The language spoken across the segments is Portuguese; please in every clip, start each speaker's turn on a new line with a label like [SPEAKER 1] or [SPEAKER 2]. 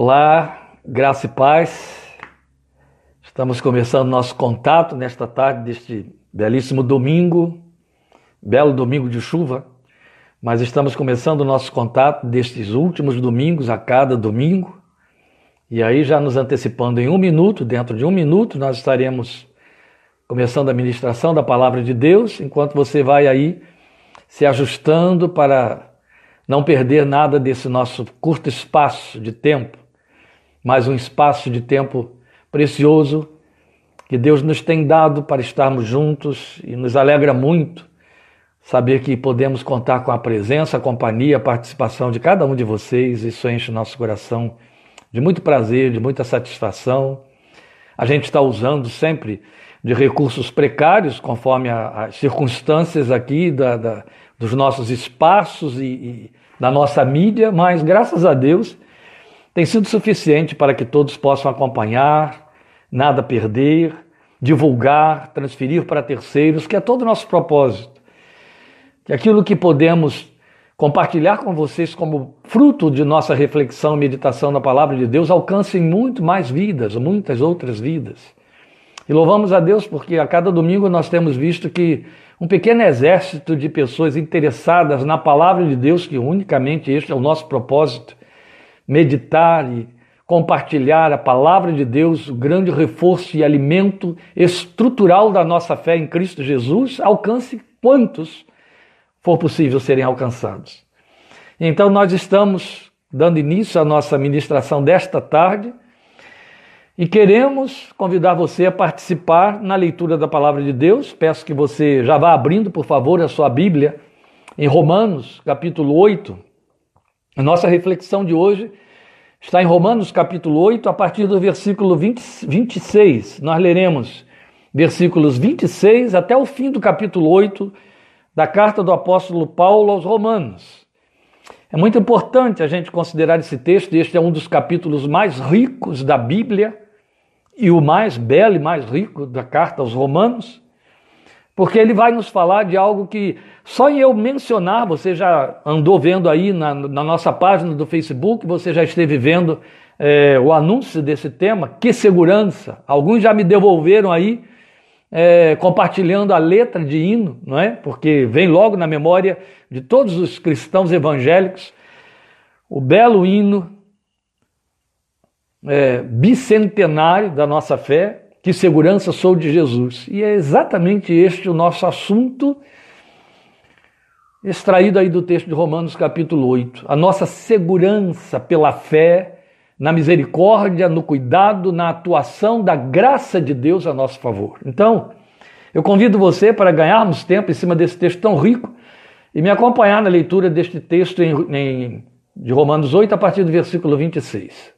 [SPEAKER 1] Olá, graça e paz. Estamos começando nosso contato nesta tarde deste belíssimo domingo, belo domingo de chuva, mas estamos começando nosso contato destes últimos domingos, a cada domingo. E aí, já nos antecipando em um minuto, dentro de um minuto, nós estaremos começando a ministração da palavra de Deus, enquanto você vai aí se ajustando para não perder nada desse nosso curto espaço de tempo mais um espaço de tempo precioso que Deus nos tem dado para estarmos juntos e nos alegra muito saber que podemos contar com a presença, a companhia, a participação de cada um de vocês. Isso enche o nosso coração de muito prazer, de muita satisfação. A gente está usando sempre de recursos precários, conforme as circunstâncias aqui da, da, dos nossos espaços e, e da nossa mídia, mas graças a Deus tem sido suficiente para que todos possam acompanhar, nada perder, divulgar, transferir para terceiros, que é todo o nosso propósito. Que aquilo que podemos compartilhar com vocês como fruto de nossa reflexão e meditação na palavra de Deus alcance muito mais vidas, muitas outras vidas. E louvamos a Deus porque a cada domingo nós temos visto que um pequeno exército de pessoas interessadas na palavra de Deus, que unicamente este é o nosso propósito, meditar e compartilhar a palavra de Deus, o grande reforço e alimento estrutural da nossa fé em Cristo Jesus, alcance quantos for possível serem alcançados. Então, nós estamos dando início à nossa ministração desta tarde e queremos convidar você a participar na leitura da palavra de Deus. Peço que você já vá abrindo, por favor, a sua Bíblia em Romanos, capítulo 8. A nossa reflexão de hoje está em Romanos capítulo 8, a partir do versículo 20, 26. Nós leremos versículos 26 até o fim do capítulo 8 da carta do apóstolo Paulo aos Romanos. É muito importante a gente considerar esse texto, este é um dos capítulos mais ricos da Bíblia e o mais belo e mais rico da carta aos Romanos porque ele vai nos falar de algo que só eu mencionar, você já andou vendo aí na, na nossa página do Facebook, você já esteve vendo é, o anúncio desse tema, que segurança. Alguns já me devolveram aí, é, compartilhando a letra de hino, não é? Porque vem logo na memória de todos os cristãos evangélicos o belo hino é, bicentenário da nossa fé, que segurança sou de Jesus. E é exatamente este o nosso assunto, extraído aí do texto de Romanos, capítulo 8. A nossa segurança pela fé, na misericórdia, no cuidado, na atuação da graça de Deus a nosso favor. Então, eu convido você para ganharmos tempo em cima desse texto tão rico e me acompanhar na leitura deste texto em, em, de Romanos 8, a partir do versículo 26.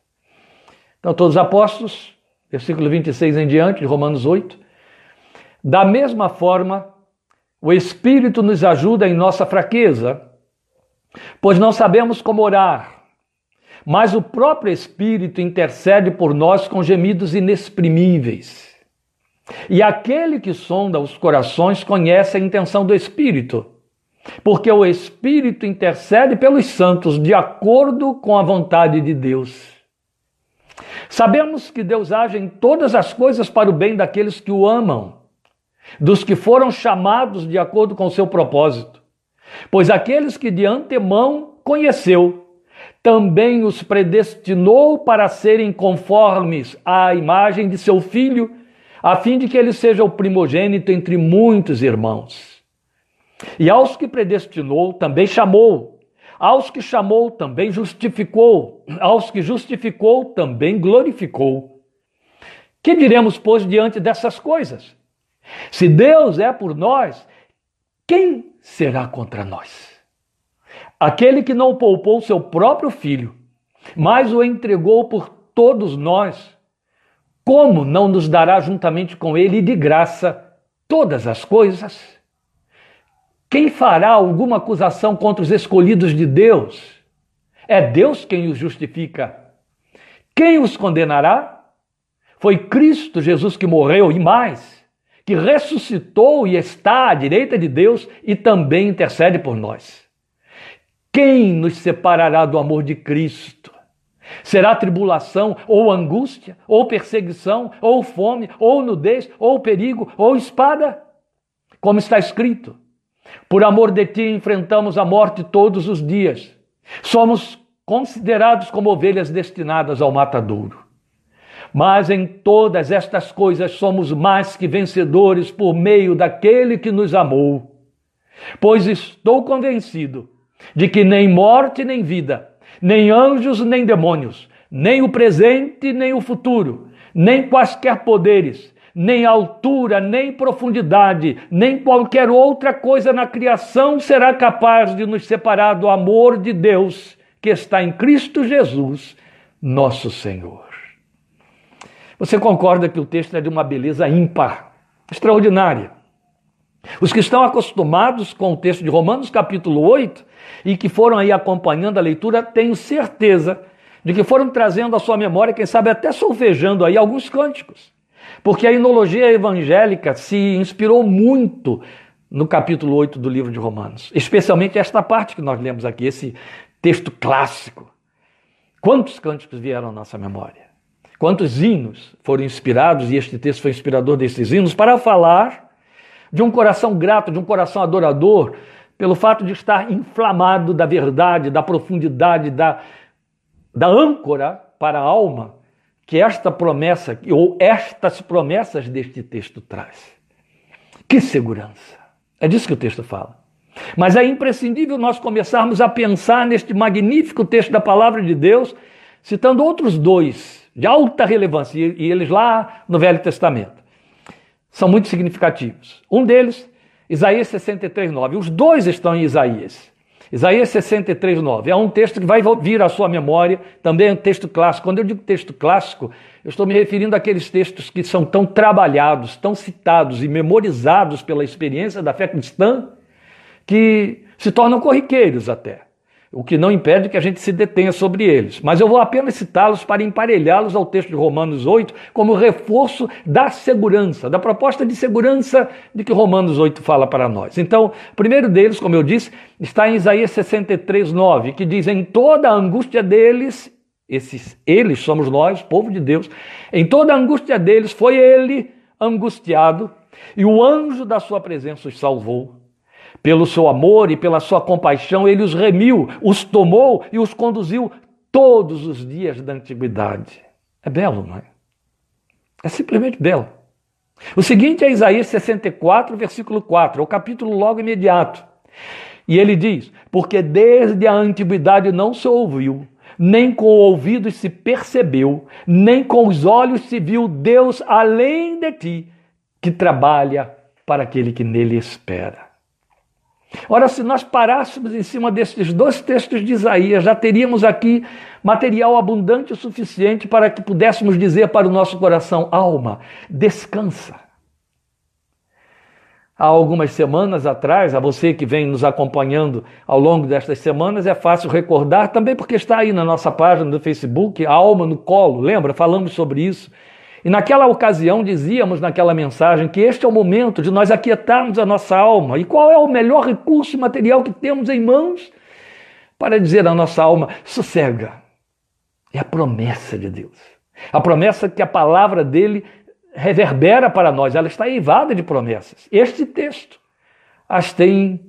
[SPEAKER 1] Então, todos os apóstolos, versículo 26 em diante, de Romanos 8. Da mesma forma, o Espírito nos ajuda em nossa fraqueza, pois não sabemos como orar, mas o próprio Espírito intercede por nós com gemidos inexprimíveis. E aquele que sonda os corações conhece a intenção do Espírito, porque o Espírito intercede pelos santos de acordo com a vontade de Deus. Sabemos que Deus age em todas as coisas para o bem daqueles que o amam, dos que foram chamados de acordo com o seu propósito. Pois aqueles que de antemão conheceu, também os predestinou para serem conformes à imagem de seu filho, a fim de que ele seja o primogênito entre muitos irmãos. E aos que predestinou, também chamou. Aos que chamou, também justificou. Aos que justificou, também glorificou. Que diremos, pois, diante dessas coisas? Se Deus é por nós, quem será contra nós? Aquele que não poupou seu próprio filho, mas o entregou por todos nós, como não nos dará juntamente com ele de graça todas as coisas? Quem fará alguma acusação contra os escolhidos de Deus? É Deus quem os justifica. Quem os condenará? Foi Cristo Jesus que morreu e mais, que ressuscitou e está à direita de Deus e também intercede por nós. Quem nos separará do amor de Cristo? Será tribulação, ou angústia, ou perseguição, ou fome, ou nudez, ou perigo, ou espada? Como está escrito: Por amor de ti enfrentamos a morte todos os dias. Somos considerados como ovelhas destinadas ao matadouro. Mas em todas estas coisas somos mais que vencedores por meio daquele que nos amou. Pois estou convencido de que nem morte nem vida, nem anjos nem demônios, nem o presente nem o futuro, nem quaisquer poderes, nem altura, nem profundidade, nem qualquer outra coisa na criação será capaz de nos separar do amor de Deus que está em Cristo Jesus, nosso Senhor. Você concorda que o texto é de uma beleza ímpar, extraordinária. Os que estão acostumados com o texto de Romanos capítulo 8 e que foram aí acompanhando a leitura, tenho certeza de que foram trazendo à sua memória, quem sabe até solfejando aí alguns cânticos. Porque a inologia evangélica se inspirou muito no capítulo 8 do livro de Romanos, especialmente esta parte que nós lemos aqui, esse texto clássico. Quantos cânticos vieram à nossa memória? Quantos hinos foram inspirados, e este texto foi inspirador desses hinos, para falar de um coração grato, de um coração adorador, pelo fato de estar inflamado da verdade, da profundidade, da, da âncora para a alma que esta promessa, ou estas promessas deste texto traz. Que segurança! É disso que o texto fala. Mas é imprescindível nós começarmos a pensar neste magnífico texto da palavra de Deus, citando outros dois de alta relevância, e eles lá no Velho Testamento. São muito significativos. Um deles, Isaías 63, 9. Os dois estão em Isaías. Isaías 63, 9. É um texto que vai vir à sua memória, também é um texto clássico. Quando eu digo texto clássico, eu estou me referindo àqueles textos que são tão trabalhados, tão citados e memorizados pela experiência da fé cristã, que se tornam corriqueiros até o que não impede que a gente se detenha sobre eles. Mas eu vou apenas citá-los para emparelhá-los ao texto de Romanos 8 como reforço da segurança, da proposta de segurança de que Romanos 8 fala para nós. Então, o primeiro deles, como eu disse, está em Isaías 63, 9, que diz: Em toda a angústia deles, esses eles somos nós, povo de Deus, em toda a angústia deles foi ele angustiado, e o anjo da sua presença os salvou. Pelo seu amor e pela sua compaixão, ele os remiu, os tomou e os conduziu todos os dias da antiguidade. É belo, não é? É simplesmente belo. O seguinte é Isaías 64, versículo 4, é o capítulo logo imediato. E ele diz: Porque desde a antiguidade não se ouviu, nem com o ouvido se percebeu, nem com os olhos se viu Deus além de ti, que trabalha para aquele que nele espera. Ora, se nós parássemos em cima desses dois textos de Isaías, já teríamos aqui material abundante o suficiente para que pudéssemos dizer para o nosso coração: alma, descansa. Há algumas semanas atrás, a você que vem nos acompanhando ao longo destas semanas, é fácil recordar, também porque está aí na nossa página do Facebook, a Alma no Colo, lembra? Falamos sobre isso. E naquela ocasião dizíamos naquela mensagem que este é o momento de nós aquietarmos a nossa alma. E qual é o melhor recurso material que temos em mãos para dizer à nossa alma: sossega? É a promessa de Deus. A promessa que a palavra dele reverbera para nós, ela está eivada de promessas. Este texto as tem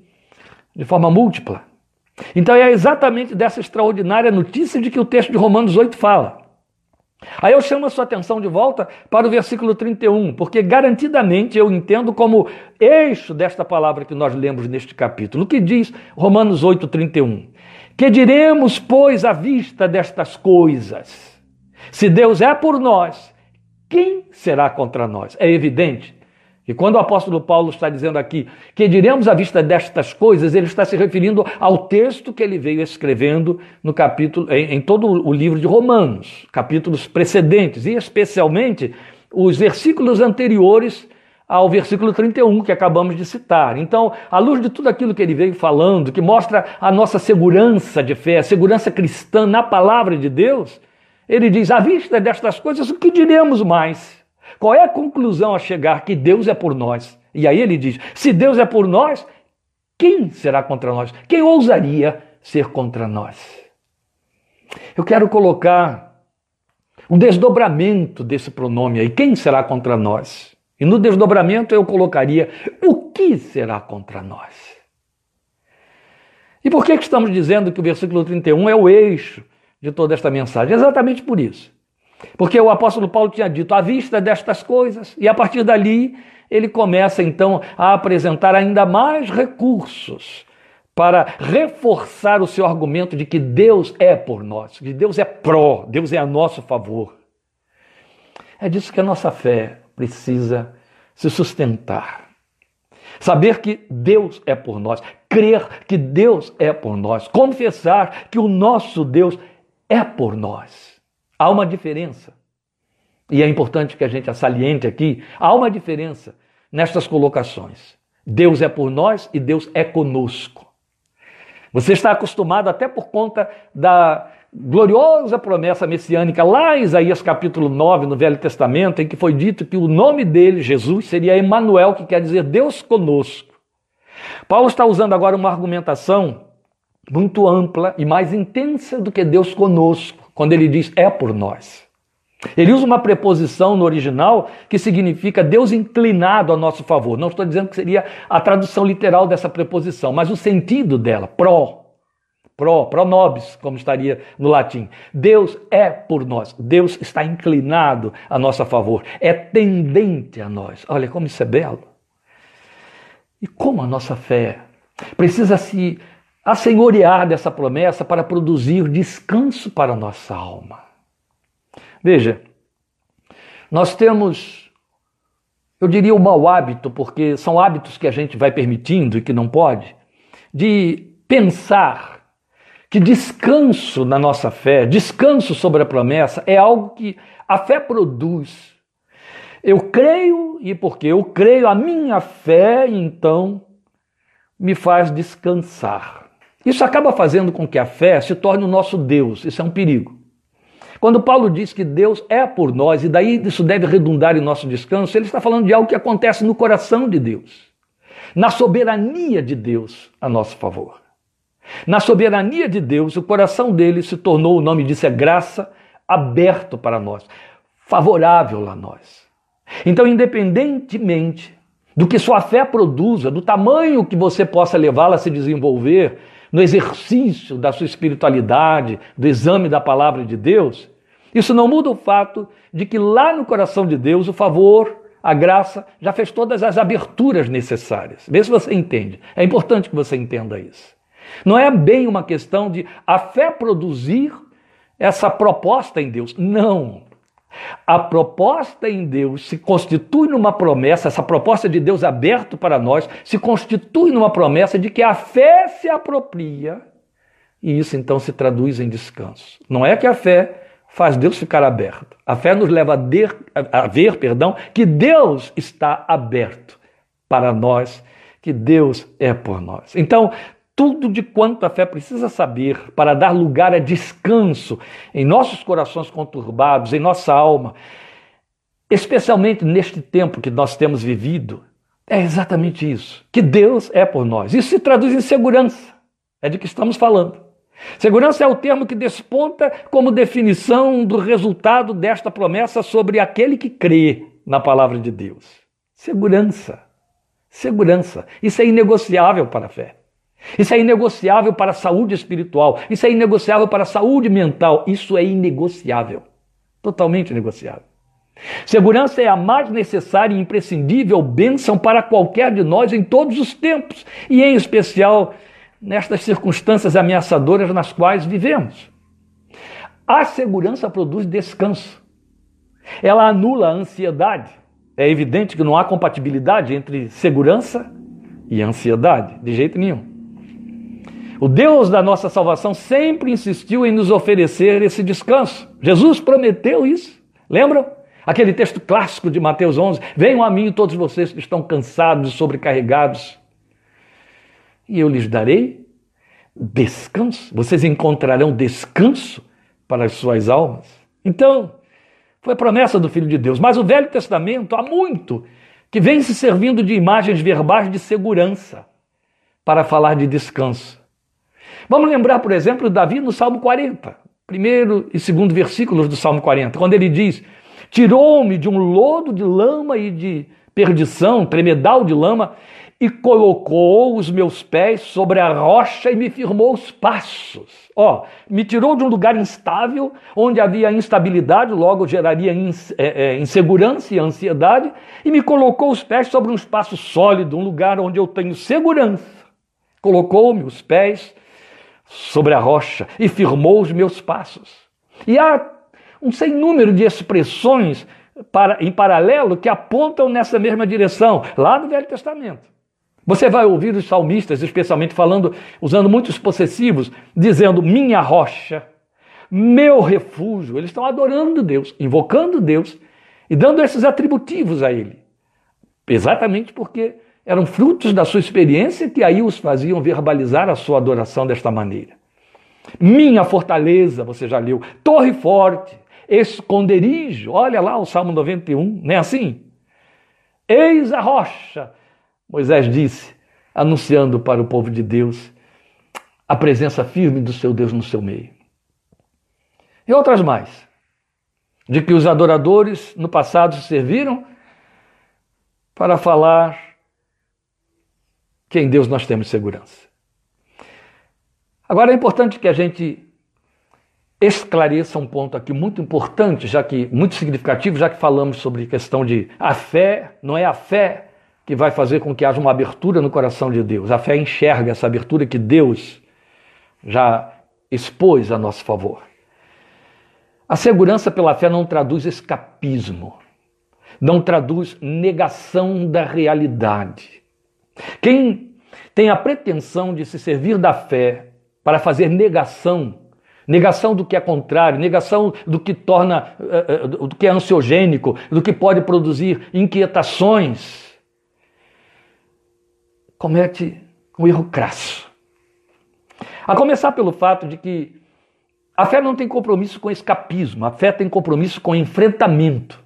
[SPEAKER 1] de forma múltipla. Então é exatamente dessa extraordinária notícia de que o texto de Romanos 8 fala. Aí eu chamo a sua atenção de volta para o versículo 31, porque garantidamente eu entendo como eixo desta palavra que nós lemos neste capítulo. Que diz Romanos 8, 31? Que diremos, pois, à vista destas coisas? Se Deus é por nós, quem será contra nós? É evidente e quando o apóstolo Paulo está dizendo aqui que diremos à vista destas coisas, ele está se referindo ao texto que ele veio escrevendo no capítulo, em, em todo o livro de Romanos, capítulos precedentes, e especialmente os versículos anteriores ao versículo 31 que acabamos de citar. Então, à luz de tudo aquilo que ele veio falando, que mostra a nossa segurança de fé, a segurança cristã na palavra de Deus, ele diz: à vista destas coisas, o que diremos mais? Qual é a conclusão a chegar? Que Deus é por nós. E aí ele diz: se Deus é por nós, quem será contra nós? Quem ousaria ser contra nós? Eu quero colocar um desdobramento desse pronome aí. Quem será contra nós? E no desdobramento eu colocaria o que será contra nós? E por que, que estamos dizendo que o versículo 31 é o eixo de toda esta mensagem? Exatamente por isso. Porque o apóstolo Paulo tinha dito, à vista destas coisas, e a partir dali ele começa então a apresentar ainda mais recursos para reforçar o seu argumento de que Deus é por nós, que Deus é pró, Deus é a nosso favor. É disso que a nossa fé precisa se sustentar. Saber que Deus é por nós, crer que Deus é por nós, confessar que o nosso Deus é por nós. Há uma diferença. E é importante que a gente a saliente aqui. Há uma diferença nestas colocações. Deus é por nós e Deus é conosco. Você está acostumado, até por conta da gloriosa promessa messiânica lá em Isaías capítulo 9, no Velho Testamento, em que foi dito que o nome dele, Jesus, seria Emanuel, que quer dizer Deus conosco. Paulo está usando agora uma argumentação muito ampla e mais intensa do que Deus conosco, quando ele diz é por nós. Ele usa uma preposição no original que significa Deus inclinado a nosso favor. Não estou dizendo que seria a tradução literal dessa preposição, mas o sentido dela, pró, Pro, pro nobis, como estaria no latim. Deus é por nós. Deus está inclinado a nosso favor. É tendente a nós. Olha como isso é belo. E como a nossa fé precisa se assenhorear dessa promessa para produzir descanso para nossa alma. Veja, nós temos, eu diria, o mau hábito, porque são hábitos que a gente vai permitindo e que não pode, de pensar que descanso na nossa fé, descanso sobre a promessa, é algo que a fé produz. Eu creio e porque eu creio, a minha fé então me faz descansar. Isso acaba fazendo com que a fé se torne o nosso Deus. Isso é um perigo. Quando Paulo diz que Deus é por nós, e daí isso deve redundar em nosso descanso, ele está falando de algo que acontece no coração de Deus, na soberania de Deus a nosso favor. Na soberania de Deus, o coração dele se tornou, o nome disso é graça, aberto para nós, favorável a nós. Então, independentemente do que sua fé produza, do tamanho que você possa levá-la a se desenvolver no exercício da sua espiritualidade, do exame da palavra de Deus, isso não muda o fato de que lá no coração de Deus o favor, a graça já fez todas as aberturas necessárias. Vê se você entende. É importante que você entenda isso. Não é bem uma questão de a fé produzir essa proposta em Deus. Não. A proposta em Deus se constitui numa promessa, essa proposta de Deus aberto para nós, se constitui numa promessa de que a fé se apropria e isso então se traduz em descanso. Não é que a fé faz Deus ficar aberto. A fé nos leva a, a ver, perdão, que Deus está aberto para nós, que Deus é por nós. Então, tudo de quanto a fé precisa saber para dar lugar a descanso em nossos corações conturbados, em nossa alma, especialmente neste tempo que nós temos vivido, é exatamente isso: que Deus é por nós. Isso se traduz em segurança, é de que estamos falando. Segurança é o termo que desponta como definição do resultado desta promessa sobre aquele que crê na palavra de Deus. Segurança. Segurança. Isso é inegociável para a fé. Isso é inegociável para a saúde espiritual. Isso é inegociável para a saúde mental. Isso é inegociável. Totalmente negociável. Segurança é a mais necessária e imprescindível bênção para qualquer de nós em todos os tempos, e em especial nestas circunstâncias ameaçadoras nas quais vivemos. A segurança produz descanso. Ela anula a ansiedade. É evidente que não há compatibilidade entre segurança e ansiedade, de jeito nenhum. O Deus da nossa salvação sempre insistiu em nos oferecer esse descanso. Jesus prometeu isso. Lembram? Aquele texto clássico de Mateus 11: Venham a mim todos vocês que estão cansados e sobrecarregados, e eu lhes darei descanso. Vocês encontrarão descanso para as suas almas. Então, foi promessa do Filho de Deus. Mas o Velho Testamento há muito que vem se servindo de imagens verbais de segurança para falar de descanso. Vamos lembrar, por exemplo, Davi no Salmo 40. primeiro e segundo versículos do Salmo 40, quando ele diz: Tirou-me de um lodo de lama e de perdição, tremedal de lama, e colocou os meus pés sobre a rocha e me firmou os passos. Ó, me tirou de um lugar instável, onde havia instabilidade, logo geraria é, é, insegurança e ansiedade, e me colocou os pés sobre um espaço sólido, um lugar onde eu tenho segurança. Colocou-me os pés sobre a rocha e firmou os meus passos. E há um sem número de expressões para, em paralelo que apontam nessa mesma direção, lá no Velho Testamento. Você vai ouvir os salmistas, especialmente falando, usando muitos possessivos, dizendo minha rocha, meu refúgio. Eles estão adorando Deus, invocando Deus e dando esses atributivos a Ele. Exatamente porque eram frutos da sua experiência que aí os faziam verbalizar a sua adoração desta maneira. Minha fortaleza, você já leu, torre forte, esconderijo, olha lá o Salmo 91, não é assim? Eis a rocha, Moisés disse, anunciando para o povo de Deus a presença firme do seu Deus no seu meio. E outras mais, de que os adoradores no passado se serviram para falar que em Deus nós temos segurança. Agora é importante que a gente esclareça um ponto aqui muito importante, já que muito significativo, já que falamos sobre questão de a fé, não é a fé que vai fazer com que haja uma abertura no coração de Deus. A fé enxerga essa abertura que Deus já expôs a nosso favor. A segurança pela fé não traduz escapismo, não traduz negação da realidade. Quem tem a pretensão de se servir da fé para fazer negação, negação do que é contrário, negação do que torna, eh, eh, do que é ansiogênico, do que pode produzir inquietações, comete um erro crasso. A começar pelo fato de que a fé não tem compromisso com escapismo, a fé tem compromisso com enfrentamento.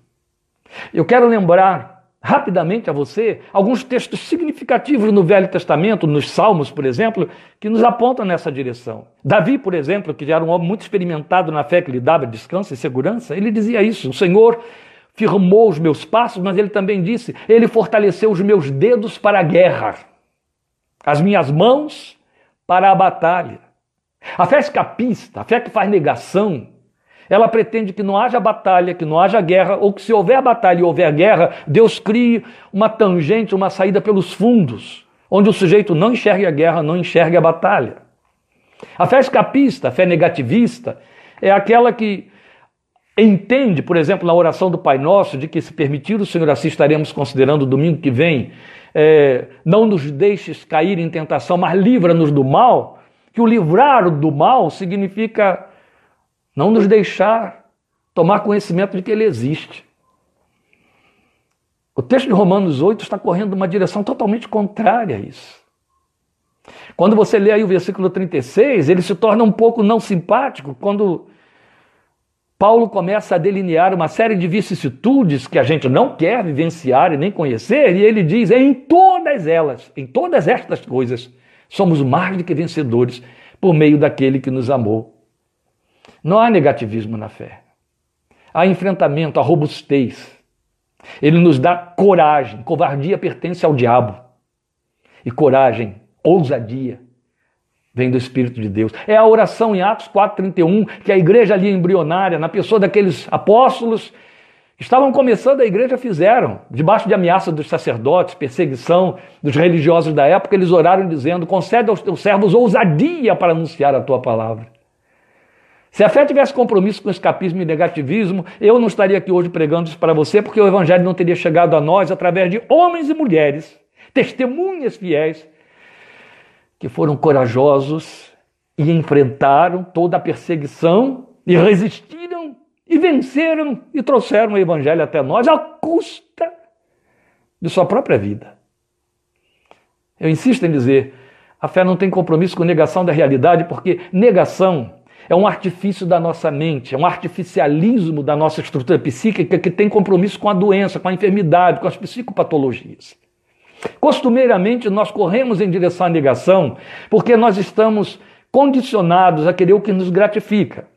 [SPEAKER 1] Eu quero lembrar rapidamente a você alguns textos significativos no Velho Testamento, nos Salmos, por exemplo, que nos apontam nessa direção. Davi, por exemplo, que já era um homem muito experimentado na fé que lhe dava descanso e segurança, ele dizia isso: O Senhor firmou os meus passos, mas ele também disse: Ele fortaleceu os meus dedos para a guerra as minhas mãos para a batalha. A fé escapista, a fé que faz negação, ela pretende que não haja batalha, que não haja guerra, ou que se houver batalha e houver guerra, Deus crie uma tangente, uma saída pelos fundos, onde o sujeito não enxergue a guerra, não enxergue a batalha. A fé escapista, a fé negativista, é aquela que entende, por exemplo, na oração do Pai Nosso, de que se permitir o Senhor assim estaremos considerando domingo que vem, é, não nos deixes cair em tentação, mas livra-nos do mal, que o livrar do mal significa não nos deixar tomar conhecimento de que ele existe. O texto de Romanos 8 está correndo uma direção totalmente contrária a isso. Quando você lê aí o versículo 36, ele se torna um pouco não simpático quando Paulo começa a delinear uma série de vicissitudes que a gente não quer vivenciar e nem conhecer, e ele diz: em todas elas, em todas estas coisas, somos mais do que vencedores por meio daquele que nos amou. Não há negativismo na fé. Há enfrentamento, há robustez. Ele nos dá coragem. Covardia pertence ao diabo. E coragem, ousadia, vem do Espírito de Deus. É a oração em Atos 4,31 que a igreja ali embrionária, na pessoa daqueles apóstolos estavam começando a igreja, fizeram. Debaixo de ameaça dos sacerdotes, perseguição dos religiosos da época, eles oraram dizendo: concede aos teus servos ousadia para anunciar a tua palavra. Se a fé tivesse compromisso com escapismo e negativismo, eu não estaria aqui hoje pregando isso para você, porque o evangelho não teria chegado a nós através de homens e mulheres, testemunhas fiéis, que foram corajosos e enfrentaram toda a perseguição e resistiram e venceram e trouxeram o evangelho até nós à custa de sua própria vida. Eu insisto em dizer, a fé não tem compromisso com negação da realidade, porque negação é um artifício da nossa mente, é um artificialismo da nossa estrutura psíquica que tem compromisso com a doença, com a enfermidade, com as psicopatologias. Costumeiramente, nós corremos em direção à negação porque nós estamos condicionados a querer o que nos gratifica.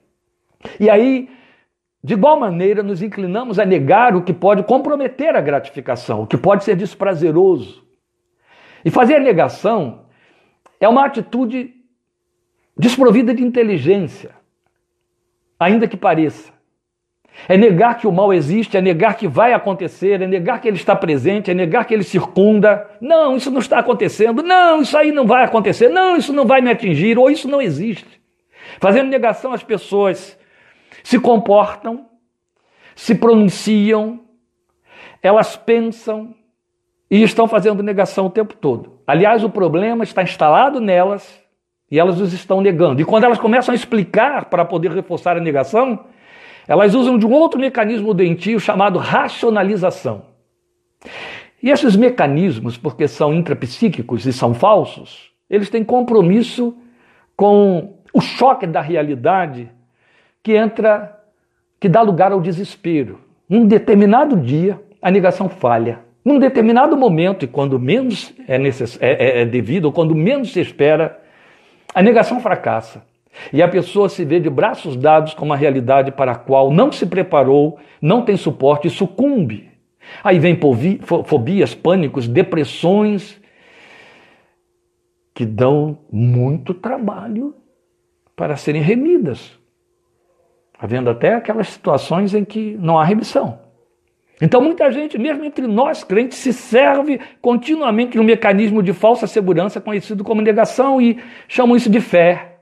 [SPEAKER 1] E aí, de igual maneira, nos inclinamos a negar o que pode comprometer a gratificação, o que pode ser desprazeroso. E fazer a negação é uma atitude desprovida de inteligência, ainda que pareça. É negar que o mal existe, é negar que vai acontecer, é negar que ele está presente, é negar que ele circunda. Não, isso não está acontecendo. Não, isso aí não vai acontecer. Não, isso não vai me atingir, ou isso não existe. Fazendo negação, as pessoas se comportam, se pronunciam, elas pensam e estão fazendo negação o tempo todo. Aliás, o problema está instalado nelas e elas os estão negando. E quando elas começam a explicar para poder reforçar a negação, elas usam de um outro mecanismo doentio chamado racionalização. E esses mecanismos, porque são intrapsíquicos e são falsos, eles têm compromisso com o choque da realidade que entra, que dá lugar ao desespero. Num determinado dia, a negação falha. Num determinado momento, e quando menos é, necess... é, é, é devido, ou quando menos se espera, a negação fracassa. E a pessoa se vê de braços dados com uma realidade para a qual não se preparou, não tem suporte e sucumbe. Aí vem fobias, pânicos, depressões, que dão muito trabalho para serem remidas. Havendo até aquelas situações em que não há remissão. Então, muita gente, mesmo entre nós crentes, se serve continuamente de um mecanismo de falsa segurança conhecido como negação e chamam isso de fé.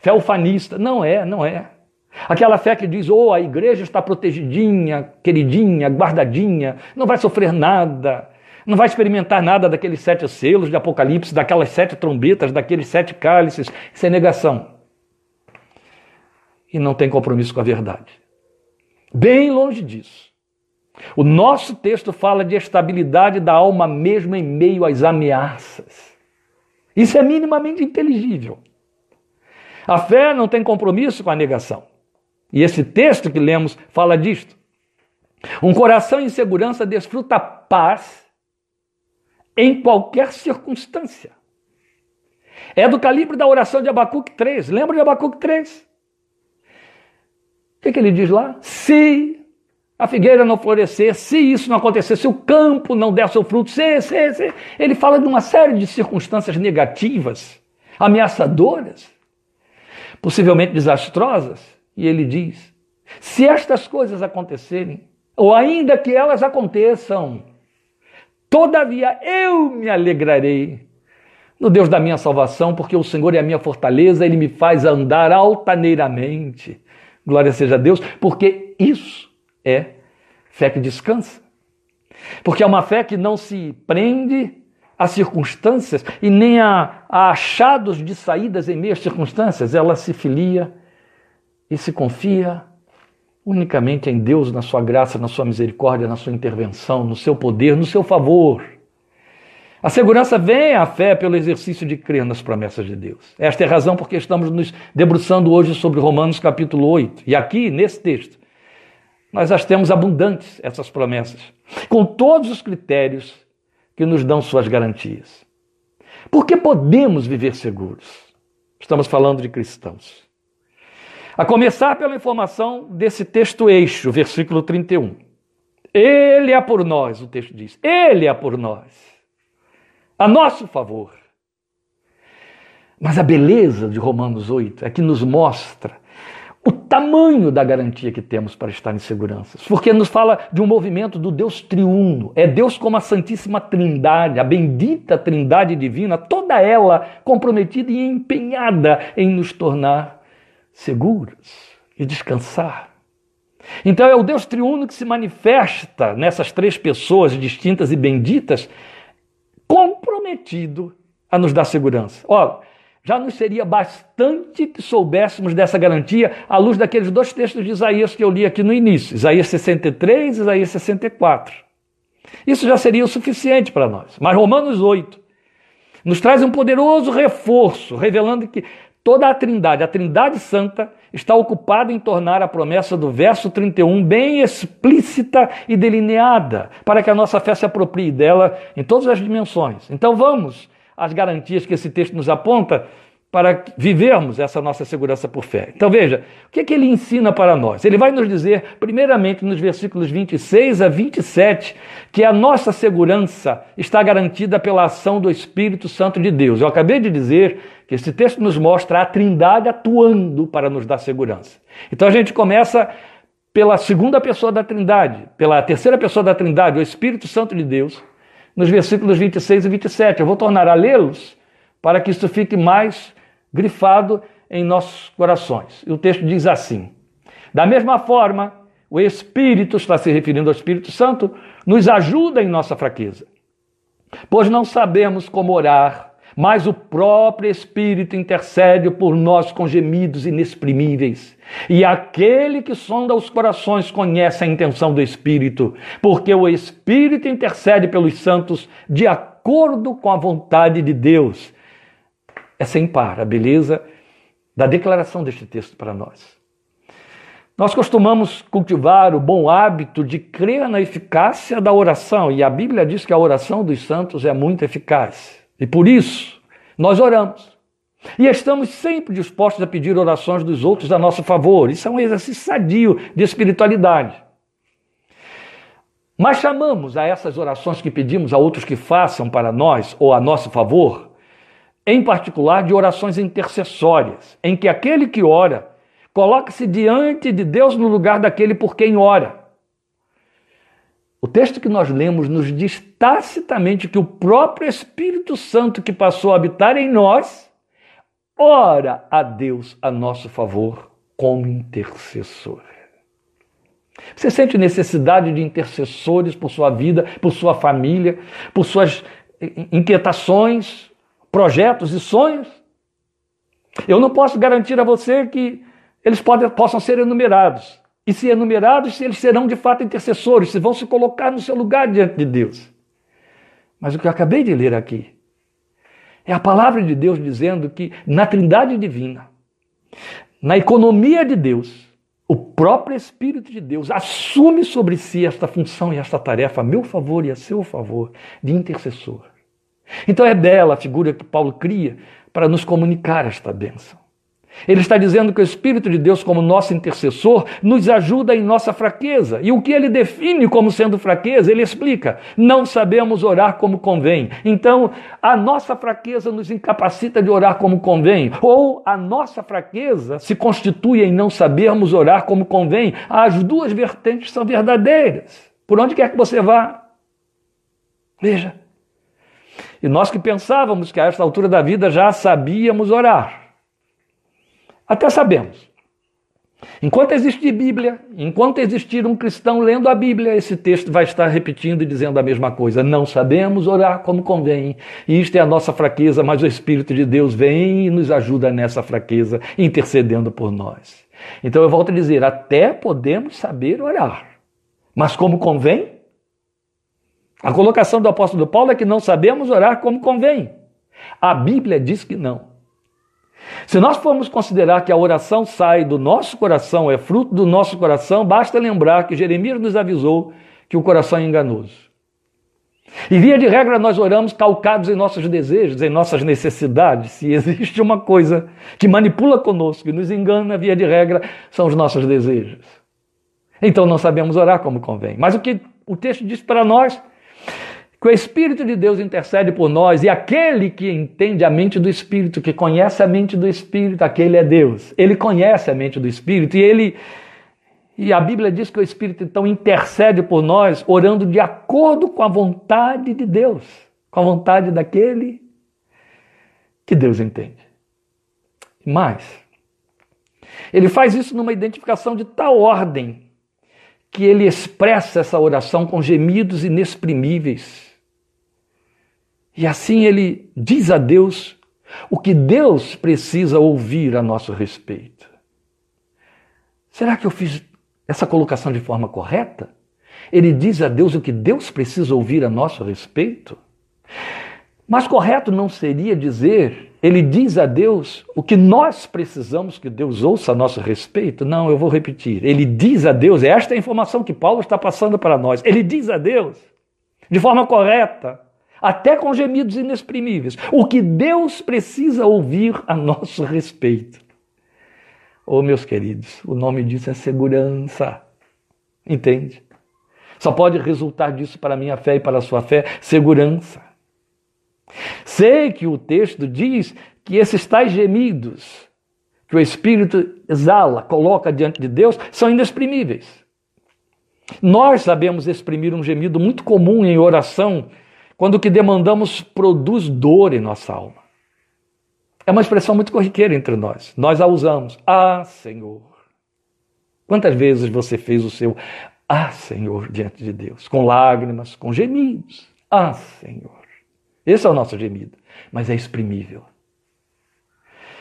[SPEAKER 1] Fé ufanista. Não é, não é. Aquela fé que diz, oh, a igreja está protegidinha, queridinha, guardadinha, não vai sofrer nada, não vai experimentar nada daqueles sete selos de Apocalipse, daquelas sete trombetas, daqueles sete cálices. Isso é negação. E não tem compromisso com a verdade. Bem longe disso. O nosso texto fala de estabilidade da alma mesmo em meio às ameaças. Isso é minimamente inteligível. A fé não tem compromisso com a negação. E esse texto que lemos fala disto. Um coração em segurança desfruta paz em qualquer circunstância. É do calibre da oração de Abacuque 3. Lembra de Abacuque 3? O que, que ele diz lá? Se a figueira não florescer, se isso não acontecer, se o campo não der seu fruto, se, se, se. ele fala de uma série de circunstâncias negativas, ameaçadoras possivelmente desastrosas, e ele diz: se estas coisas acontecerem, ou ainda que elas aconteçam, todavia eu me alegrarei no Deus da minha salvação, porque o Senhor é a minha fortaleza, ele me faz andar altaneiramente. Glória seja a Deus, porque isso é fé que descansa. Porque é uma fé que não se prende a circunstâncias e nem a, a achados de saídas em meio às circunstâncias. Ela se filia e se confia unicamente em Deus, na sua graça, na sua misericórdia, na sua intervenção, no seu poder, no seu favor. A segurança vem à fé pelo exercício de crer nas promessas de Deus. Esta é a razão porque estamos nos debruçando hoje sobre Romanos capítulo 8. E aqui, nesse texto, nós as temos abundantes, essas promessas, com todos os critérios que nos dão suas garantias. Porque podemos viver seguros. Estamos falando de cristãos. A começar pela informação desse texto eixo, versículo 31. Ele é por nós, o texto diz. Ele é por nós. A nosso favor. Mas a beleza de Romanos 8 é que nos mostra o tamanho da garantia que temos para estar em segurança. Porque nos fala de um movimento do Deus triuno. É Deus como a Santíssima Trindade, a bendita Trindade divina, toda ela comprometida e empenhada em nos tornar seguros e descansar. Então é o Deus triuno que se manifesta nessas três pessoas distintas e benditas, comprometido a nos dar segurança. Olha, já nos seria bastante que soubéssemos dessa garantia à luz daqueles dois textos de Isaías que eu li aqui no início, Isaías 63 e Isaías 64. Isso já seria o suficiente para nós. Mas Romanos 8 nos traz um poderoso reforço, revelando que toda a Trindade, a Trindade Santa, está ocupada em tornar a promessa do verso 31 bem explícita e delineada, para que a nossa fé se aproprie dela em todas as dimensões. Então vamos as garantias que esse texto nos aponta para vivermos essa nossa segurança por fé. Então veja, o que, é que ele ensina para nós? Ele vai nos dizer, primeiramente nos versículos 26 a 27, que a nossa segurança está garantida pela ação do Espírito Santo de Deus. Eu acabei de dizer que esse texto nos mostra a Trindade atuando para nos dar segurança. Então a gente começa pela segunda pessoa da Trindade, pela terceira pessoa da Trindade, o Espírito Santo de Deus, nos versículos 26 e 27. Eu vou tornar a lê-los para que isso fique mais grifado em nossos corações. E o texto diz assim: Da mesma forma, o Espírito, está se referindo ao Espírito Santo, nos ajuda em nossa fraqueza. Pois não sabemos como orar, mas o próprio Espírito intercede por nós com gemidos inexprimíveis. E aquele que sonda os corações conhece a intenção do Espírito, porque o Espírito intercede pelos santos de acordo com a vontade de Deus é sem par a beleza da declaração deste texto para nós. Nós costumamos cultivar o bom hábito de crer na eficácia da oração, e a Bíblia diz que a oração dos santos é muito eficaz. E por isso, nós oramos. E estamos sempre dispostos a pedir orações dos outros a nosso favor. Isso é um exercício sadio de espiritualidade. Mas chamamos a essas orações que pedimos a outros que façam para nós ou a nosso favor em particular de orações intercessórias, em que aquele que ora coloca-se diante de Deus no lugar daquele por quem ora. O texto que nós lemos nos diz tacitamente que o próprio Espírito Santo que passou a habitar em nós ora a Deus a nosso favor como intercessor. Você sente necessidade de intercessores por sua vida, por sua família, por suas inquietações, projetos e sonhos. Eu não posso garantir a você que eles podem, possam ser enumerados. E se enumerados, eles serão de fato intercessores, se vão se colocar no seu lugar diante de Deus. Mas o que eu acabei de ler aqui é a palavra de Deus dizendo que na Trindade Divina, na economia de Deus, o próprio Espírito de Deus assume sobre si esta função e esta tarefa a meu favor e a seu favor de intercessor. Então é bela a figura que Paulo cria para nos comunicar esta bênção. Ele está dizendo que o Espírito de Deus, como nosso intercessor, nos ajuda em nossa fraqueza. E o que ele define como sendo fraqueza, ele explica: não sabemos orar como convém. Então, a nossa fraqueza nos incapacita de orar como convém. Ou a nossa fraqueza se constitui em não sabermos orar como convém. As duas vertentes são verdadeiras. Por onde quer que você vá. Veja, e nós que pensávamos que a esta altura da vida já sabíamos orar. Até sabemos. Enquanto existir Bíblia, enquanto existir um cristão lendo a Bíblia, esse texto vai estar repetindo e dizendo a mesma coisa. Não sabemos orar como convém. E isto é a nossa fraqueza, mas o Espírito de Deus vem e nos ajuda nessa fraqueza, intercedendo por nós. Então eu volto a dizer: até podemos saber orar, mas como convém? A colocação do apóstolo Paulo é que não sabemos orar como convém. A Bíblia diz que não. Se nós formos considerar que a oração sai do nosso coração, é fruto do nosso coração, basta lembrar que Jeremias nos avisou que o coração é enganoso. E via de regra nós oramos calcados em nossos desejos, em nossas necessidades. Se existe uma coisa que manipula conosco e nos engana, via de regra, são os nossos desejos. Então não sabemos orar como convém. Mas o que o texto diz para nós que o Espírito de Deus intercede por nós e aquele que entende a mente do Espírito, que conhece a mente do Espírito, aquele é Deus. Ele conhece a mente do Espírito e ele e a Bíblia diz que o Espírito então intercede por nós, orando de acordo com a vontade de Deus, com a vontade daquele que Deus entende. Mas ele faz isso numa identificação de tal ordem que ele expressa essa oração com gemidos inexprimíveis e assim ele diz a Deus o que Deus precisa ouvir a nosso respeito. Será que eu fiz essa colocação de forma correta? Ele diz a Deus o que Deus precisa ouvir a nosso respeito? Mas correto não seria dizer, ele diz a Deus o que nós precisamos que Deus ouça a nosso respeito? Não, eu vou repetir. Ele diz a Deus, esta é a informação que Paulo está passando para nós. Ele diz a Deus, de forma correta, até com gemidos inexprimíveis, o que Deus precisa ouvir a nosso respeito. Oh, meus queridos, o nome disso é segurança. Entende? Só pode resultar disso para a minha fé e para a sua fé segurança. Sei que o texto diz que esses tais gemidos que o Espírito exala, coloca diante de Deus, são inexprimíveis. Nós sabemos exprimir um gemido muito comum em oração quando o que demandamos produz dor em nossa alma. É uma expressão muito corriqueira entre nós. Nós a usamos. Ah, Senhor. Quantas vezes você fez o seu ah, Senhor, diante de Deus, com lágrimas, com gemidos. Ah, Senhor. Esse é o nosso gemido, mas é exprimível.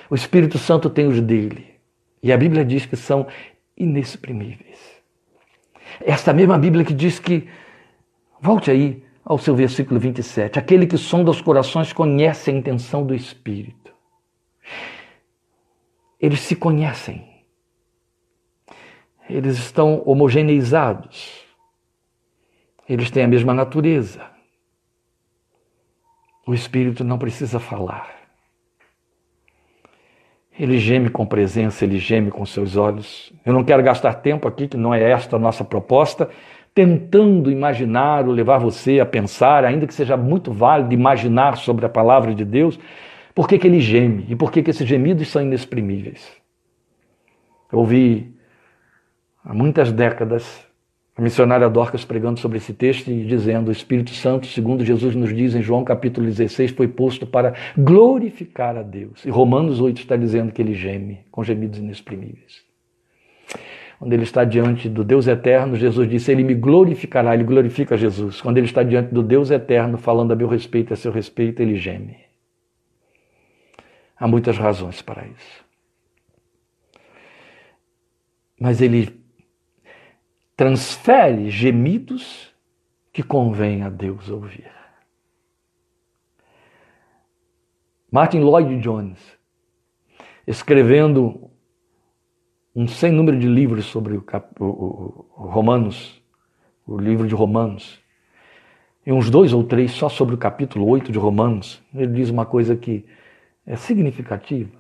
[SPEAKER 1] O Espírito Santo tem os dele, e a Bíblia diz que são inexprimíveis. Esta mesma Bíblia que diz que, volte aí ao seu versículo 27, aquele que sonda os corações conhece a intenção do Espírito. Eles se conhecem eles estão homogeneizados. Eles têm a mesma natureza. O espírito não precisa falar. Ele geme com presença, ele geme com seus olhos. Eu não quero gastar tempo aqui, que não é esta a nossa proposta, tentando imaginar ou levar você a pensar, ainda que seja muito válido imaginar sobre a palavra de Deus, por que, que ele geme e por que, que esses gemidos são inexprimíveis. Eu ouvi há muitas décadas, a missionária Dorcas pregando sobre esse texto e dizendo: o Espírito Santo, segundo Jesus nos diz em João capítulo 16, foi posto para glorificar a Deus. E Romanos 8 está dizendo que ele geme com gemidos inexprimíveis. Quando ele está diante do Deus eterno, Jesus disse: Ele me glorificará, ele glorifica Jesus. Quando ele está diante do Deus eterno, falando a meu respeito e a seu respeito, ele geme. Há muitas razões para isso. Mas ele transfere gemidos que convém a Deus ouvir. Martin Lloyd Jones, escrevendo um sem número de livros sobre o, o, o Romanos, o livro de Romanos, e uns dois ou três só sobre o capítulo 8 de Romanos, ele diz uma coisa que é significativa.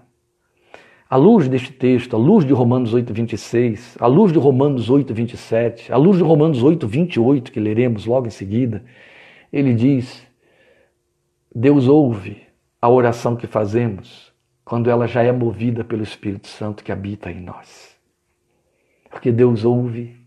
[SPEAKER 1] À luz deste texto, à luz de Romanos 8, 26, à luz de Romanos 8, 27, à luz de Romanos 8, 28, que leremos logo em seguida, ele diz: Deus ouve a oração que fazemos quando ela já é movida pelo Espírito Santo que habita em nós. Porque Deus ouve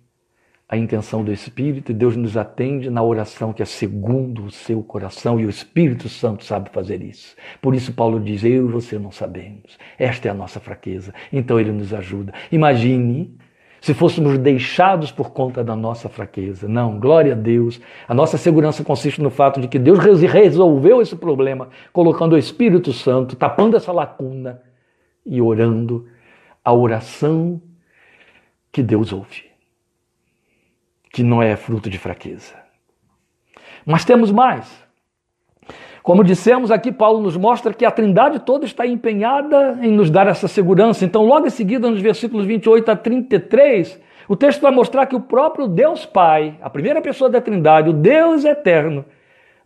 [SPEAKER 1] a intenção do Espírito e Deus nos atende na oração que é segundo o seu coração e o Espírito Santo sabe fazer isso. Por isso Paulo diz: Eu e você não sabemos. Esta é a nossa fraqueza. Então ele nos ajuda. Imagine se fôssemos deixados por conta da nossa fraqueza. Não, glória a Deus. A nossa segurança consiste no fato de que Deus resolveu esse problema, colocando o Espírito Santo, tapando essa lacuna e orando a oração que Deus ouve que não é fruto de fraqueza. Mas temos mais. Como dissemos aqui, Paulo nos mostra que a Trindade toda está empenhada em nos dar essa segurança. Então, logo em seguida, nos versículos 28 a 33, o texto vai mostrar que o próprio Deus Pai, a primeira pessoa da Trindade, o Deus eterno,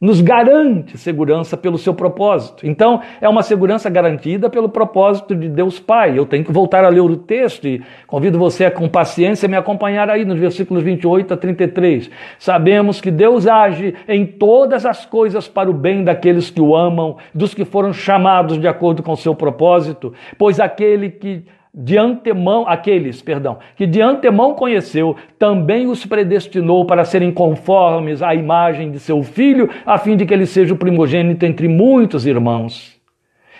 [SPEAKER 1] nos garante segurança pelo seu propósito. Então, é uma segurança garantida pelo propósito de Deus Pai. Eu tenho que voltar a ler o texto e convido você a, com paciência, me acompanhar aí nos versículos 28 a 33. Sabemos que Deus age em todas as coisas para o bem daqueles que o amam, dos que foram chamados de acordo com o seu propósito, pois aquele que de antemão, aqueles, perdão, que de antemão conheceu, também os predestinou para serem conformes à imagem de seu filho, a fim de que ele seja o primogênito entre muitos irmãos.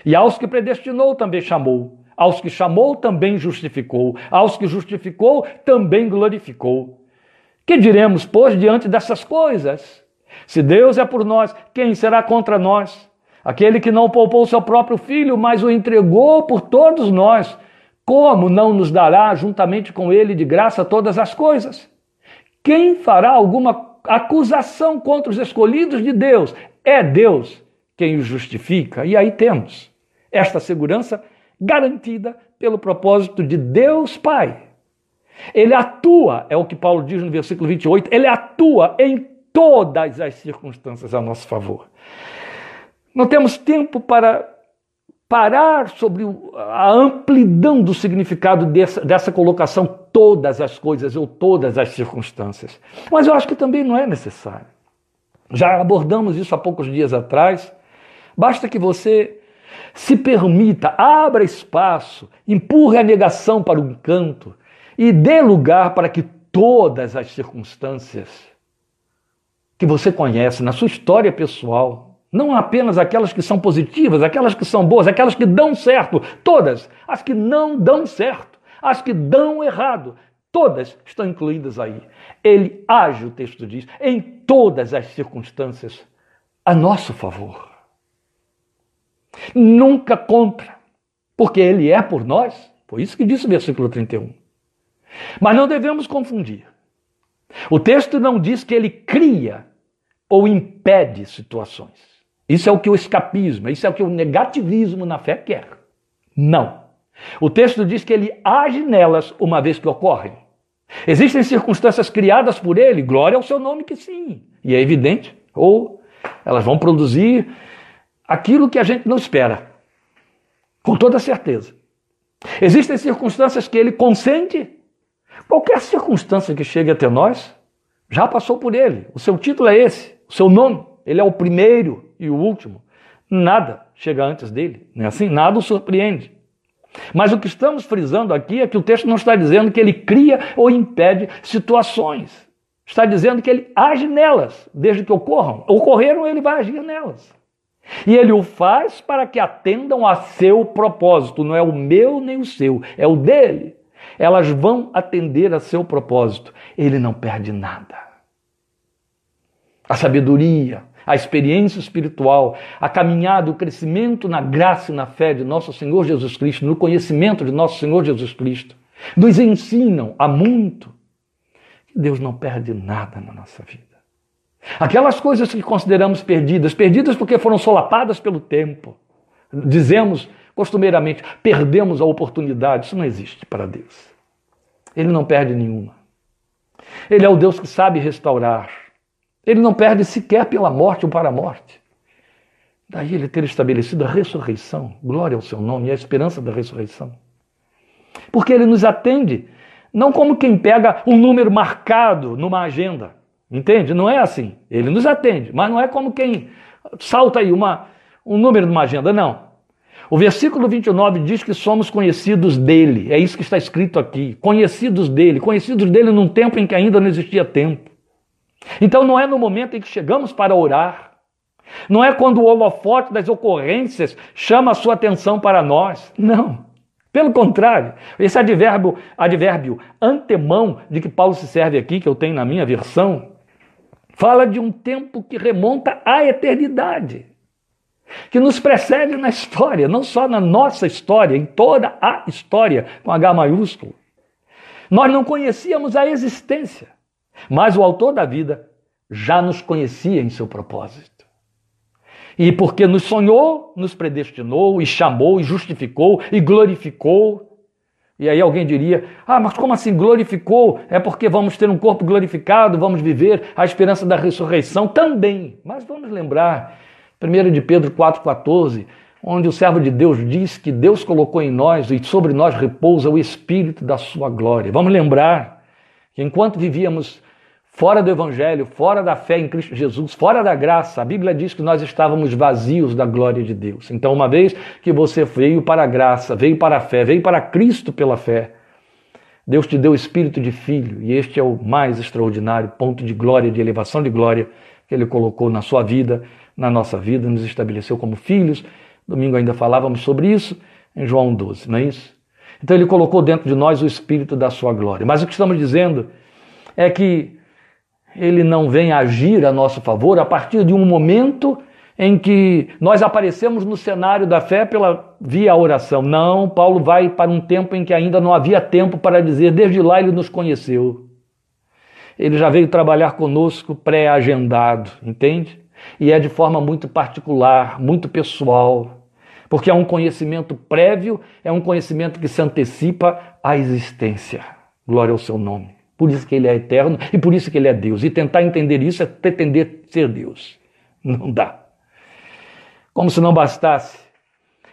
[SPEAKER 1] E aos que predestinou também chamou, aos que chamou também justificou, aos que justificou também glorificou. Que diremos, pois, diante dessas coisas? Se Deus é por nós, quem será contra nós? Aquele que não poupou seu próprio filho, mas o entregou por todos nós como não nos dará juntamente com ele de graça todas as coisas? Quem fará alguma acusação contra os escolhidos de Deus? É Deus quem os justifica. E aí temos esta segurança garantida pelo propósito de Deus Pai. Ele atua, é o que Paulo diz no versículo 28, ele atua em todas as circunstâncias a nosso favor. Não temos tempo para parar sobre a amplidão do significado dessa, dessa colocação, todas as coisas ou todas as circunstâncias. Mas eu acho que também não é necessário. Já abordamos isso há poucos dias atrás. Basta que você se permita, abra espaço, empurre a negação para um canto e dê lugar para que todas as circunstâncias que você conhece na sua história pessoal, não apenas aquelas que são positivas, aquelas que são boas, aquelas que dão certo, todas. As que não dão certo, as que dão errado, todas estão incluídas aí. Ele age, o texto diz, em todas as circunstâncias a nosso favor. Nunca contra, porque ele é por nós. Foi isso que disse o versículo 31. Mas não devemos confundir. O texto não diz que ele cria ou impede situações. Isso é o que o escapismo, isso é o que o negativismo na fé quer. Não. O texto diz que ele age nelas uma vez que ocorrem. Existem circunstâncias criadas por ele, glória ao seu nome que sim. E é evidente, ou elas vão produzir aquilo que a gente não espera. Com toda certeza. Existem circunstâncias que ele consente. Qualquer circunstância que chegue até nós já passou por ele. O seu título é esse, o seu nome. Ele é o primeiro e o último. Nada chega antes dele. Não é assim? Nada o surpreende. Mas o que estamos frisando aqui é que o texto não está dizendo que ele cria ou impede situações. Está dizendo que ele age nelas, desde que ocorram. Ocorreram, ele vai agir nelas. E ele o faz para que atendam a seu propósito. Não é o meu nem o seu, é o dele. Elas vão atender a seu propósito. Ele não perde nada. A sabedoria, a experiência espiritual, a caminhada, o crescimento na graça e na fé de nosso Senhor Jesus Cristo, no conhecimento de nosso Senhor Jesus Cristo, nos ensinam a muito que Deus não perde nada na nossa vida. Aquelas coisas que consideramos perdidas, perdidas porque foram solapadas pelo tempo, dizemos costumeiramente, perdemos a oportunidade, isso não existe para Deus. Ele não perde nenhuma. Ele é o Deus que sabe restaurar. Ele não perde sequer pela morte ou para a morte. Daí ele ter estabelecido a ressurreição, glória ao seu nome e a esperança da ressurreição. Porque ele nos atende, não como quem pega um número marcado numa agenda. Entende? Não é assim. Ele nos atende, mas não é como quem salta aí uma, um número numa agenda, não. O versículo 29 diz que somos conhecidos dele. É isso que está escrito aqui. Conhecidos dele. Conhecidos dele num tempo em que ainda não existia tempo. Então não é no momento em que chegamos para orar, não é quando o holofote das ocorrências chama a sua atenção para nós. Não. Pelo contrário, esse advérbio, advérbio antemão de que Paulo se serve aqui, que eu tenho na minha versão, fala de um tempo que remonta à eternidade, que nos precede na história, não só na nossa história, em toda a história, com H maiúsculo. Nós não conhecíamos a existência. Mas o autor da vida já nos conhecia em seu propósito. E porque nos sonhou, nos predestinou, e chamou, e justificou, e glorificou. E aí alguém diria: Ah, mas como assim glorificou? É porque vamos ter um corpo glorificado, vamos viver a esperança da ressurreição também. Mas vamos lembrar, 1 de Pedro 4,14, onde o servo de Deus diz que Deus colocou em nós e sobre nós repousa o Espírito da sua glória. Vamos lembrar que enquanto vivíamos fora do Evangelho, fora da fé em Cristo Jesus, fora da graça. A Bíblia diz que nós estávamos vazios da glória de Deus. Então, uma vez que você veio para a graça, veio para a fé, veio para Cristo pela fé, Deus te deu o espírito de filho, e este é o mais extraordinário ponto de glória, de elevação de glória que Ele colocou na sua vida, na nossa vida, nos estabeleceu como filhos. Domingo ainda falávamos sobre isso em João 12, não é isso? Então Ele colocou dentro de nós o espírito da sua glória. Mas o que estamos dizendo é que ele não vem agir a nosso favor a partir de um momento em que nós aparecemos no cenário da fé pela via oração. Não, Paulo vai para um tempo em que ainda não havia tempo para dizer, desde lá ele nos conheceu. Ele já veio trabalhar conosco pré-agendado, entende? E é de forma muito particular, muito pessoal, porque é um conhecimento prévio, é um conhecimento que se antecipa à existência. Glória ao seu nome. Por isso que ele é eterno e por isso que ele é Deus. E tentar entender isso é pretender ser Deus. Não dá. Como se não bastasse.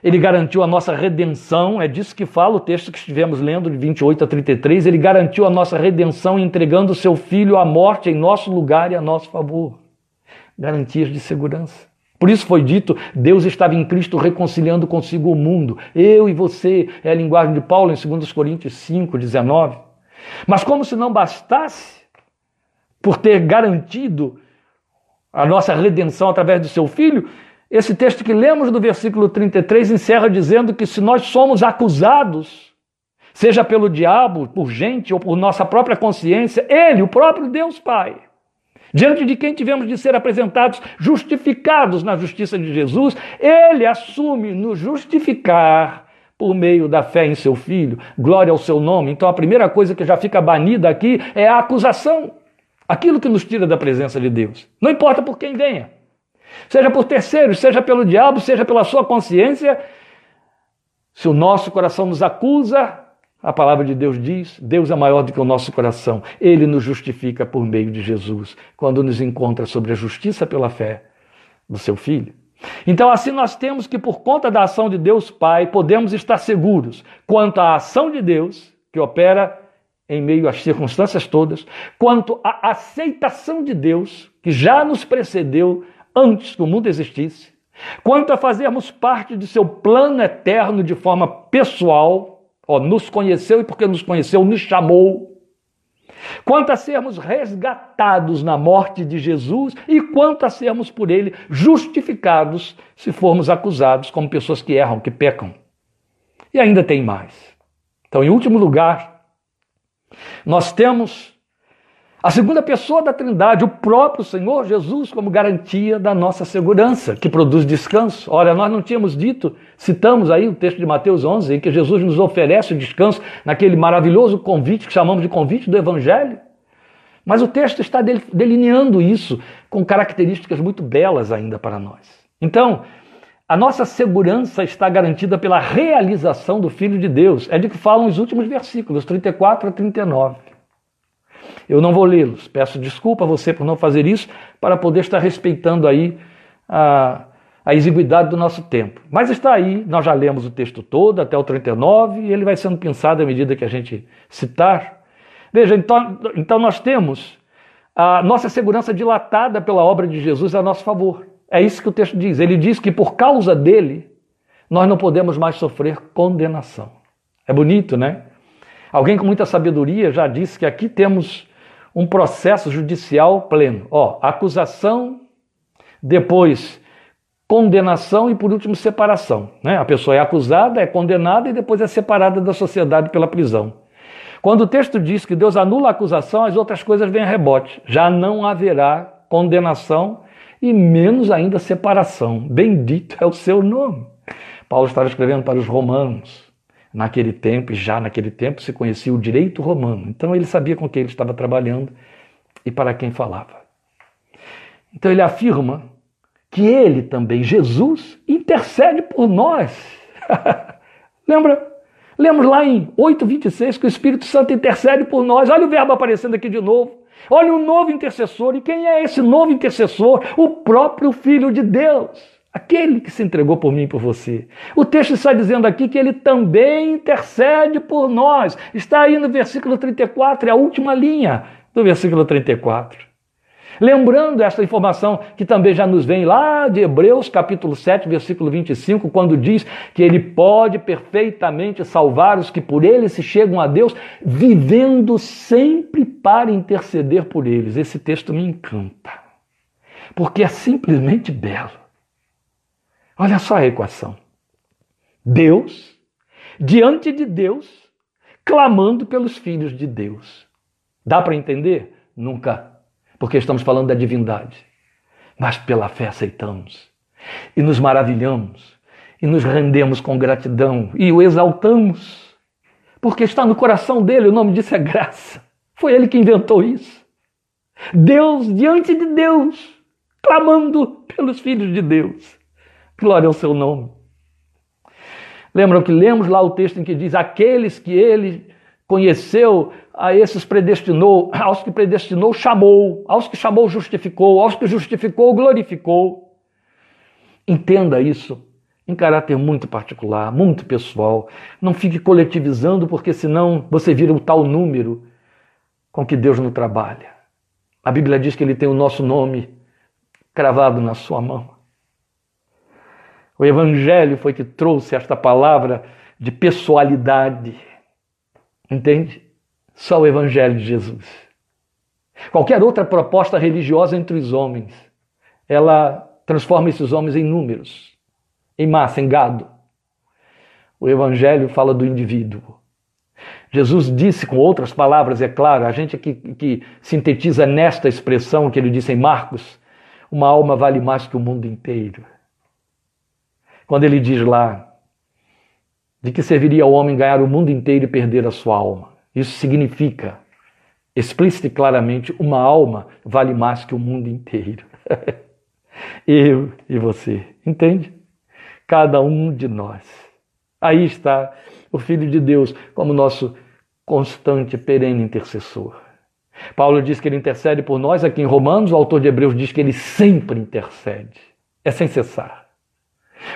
[SPEAKER 1] Ele garantiu a nossa redenção, é disso que fala o texto que estivemos lendo, de 28 a 33. Ele garantiu a nossa redenção entregando o seu filho à morte em nosso lugar e a nosso favor. Garantias de segurança. Por isso foi dito: Deus estava em Cristo reconciliando consigo o mundo. Eu e você, é a linguagem de Paulo em 2 Coríntios 5, 19. Mas como se não bastasse, por ter garantido a nossa redenção através do seu filho, esse texto que lemos do versículo 33 encerra dizendo que se nós somos acusados, seja pelo diabo, por gente ou por nossa própria consciência, ele, o próprio Deus Pai, diante de quem tivemos de ser apresentados justificados na justiça de Jesus, ele assume nos justificar por meio da fé em seu filho. Glória ao seu nome. Então a primeira coisa que já fica banida aqui é a acusação. Aquilo que nos tira da presença de Deus. Não importa por quem venha. Seja por terceiros, seja pelo diabo, seja pela sua consciência. Se o nosso coração nos acusa, a palavra de Deus diz: Deus é maior do que o nosso coração. Ele nos justifica por meio de Jesus, quando nos encontra sobre a justiça pela fé do seu Filho. Então, assim, nós temos que, por conta da ação de Deus Pai, podemos estar seguros quanto à ação de Deus, que opera em meio às circunstâncias todas, quanto à aceitação de Deus, que já nos precedeu antes que o mundo existisse, quanto a fazermos parte de seu plano eterno de forma pessoal Ó, nos conheceu e porque nos conheceu, nos chamou. Quanto a sermos resgatados na morte de Jesus e quanto a sermos por ele justificados se formos acusados como pessoas que erram, que pecam. E ainda tem mais. Então, em último lugar, nós temos a segunda pessoa da Trindade, o próprio Senhor Jesus, como garantia da nossa segurança, que produz descanso. Ora, nós não tínhamos dito, citamos aí o texto de Mateus 11, em que Jesus nos oferece o descanso naquele maravilhoso convite que chamamos de convite do Evangelho. Mas o texto está delineando isso com características muito belas ainda para nós. Então, a nossa segurança está garantida pela realização do Filho de Deus. É de que falam os últimos versículos, 34 a 39. Eu não vou lê-los. Peço desculpa a você por não fazer isso, para poder estar respeitando aí a, a exiguidade do nosso tempo. Mas está aí, nós já lemos o texto todo, até o 39, e ele vai sendo pensado à medida que a gente citar. Veja, então, então nós temos a nossa segurança dilatada pela obra de Jesus a nosso favor. É isso que o texto diz. Ele diz que por causa dele, nós não podemos mais sofrer condenação. É bonito, né? Alguém com muita sabedoria já disse que aqui temos um processo judicial pleno. Ó, acusação, depois condenação e por último separação. Né? A pessoa é acusada, é condenada e depois é separada da sociedade pela prisão. Quando o texto diz que Deus anula a acusação, as outras coisas vêm a rebote. Já não haverá condenação e menos ainda separação. Bendito é o seu nome. Paulo estava escrevendo para os romanos naquele tempo, e já naquele tempo se conhecia o direito romano. Então ele sabia com quem ele estava trabalhando e para quem falava. Então ele afirma que ele também, Jesus, intercede por nós. Lembra? Lemos lá em 8,26 que o Espírito Santo intercede por nós. Olha o verbo aparecendo aqui de novo. Olha o novo intercessor. E quem é esse novo intercessor? O próprio Filho de Deus aquele que se entregou por mim e por você. O texto está dizendo aqui que ele também intercede por nós. Está aí no versículo 34, é a última linha do versículo 34. Lembrando esta informação que também já nos vem lá de Hebreus, capítulo 7, versículo 25, quando diz que ele pode perfeitamente salvar os que por ele se chegam a Deus, vivendo sempre para interceder por eles. Esse texto me encanta, porque é simplesmente belo. Olha só a equação. Deus, diante de Deus, clamando pelos filhos de Deus. Dá para entender? Nunca, porque estamos falando da divindade. Mas pela fé aceitamos e nos maravilhamos e nos rendemos com gratidão e o exaltamos, porque está no coração dele, o nome disso é graça. Foi ele que inventou isso. Deus diante de Deus, clamando pelos filhos de Deus. Glória ao seu nome. Lembram que lemos lá o texto em que diz: Aqueles que ele conheceu, a esses predestinou, aos que predestinou, chamou, aos que chamou, justificou, aos que justificou, glorificou. Entenda isso em caráter muito particular, muito pessoal. Não fique coletivizando, porque senão você vira o tal número com que Deus não trabalha. A Bíblia diz que Ele tem o nosso nome cravado na sua mão. O Evangelho foi que trouxe esta palavra de pessoalidade. Entende? Só o Evangelho de Jesus. Qualquer outra proposta religiosa entre os homens, ela transforma esses homens em números, em massa, em gado. O Evangelho fala do indivíduo. Jesus disse com outras palavras, é claro, a gente que, que sintetiza nesta expressão que ele disse em Marcos, uma alma vale mais que o mundo inteiro. Quando ele diz lá, de que serviria ao homem ganhar o mundo inteiro e perder a sua alma? Isso significa, explícita e claramente, uma alma vale mais que o mundo inteiro. Eu e você, entende? Cada um de nós. Aí está o Filho de Deus como nosso constante, perene intercessor. Paulo diz que ele intercede por nós, aqui em Romanos, o autor de Hebreus diz que ele sempre intercede. É sem cessar.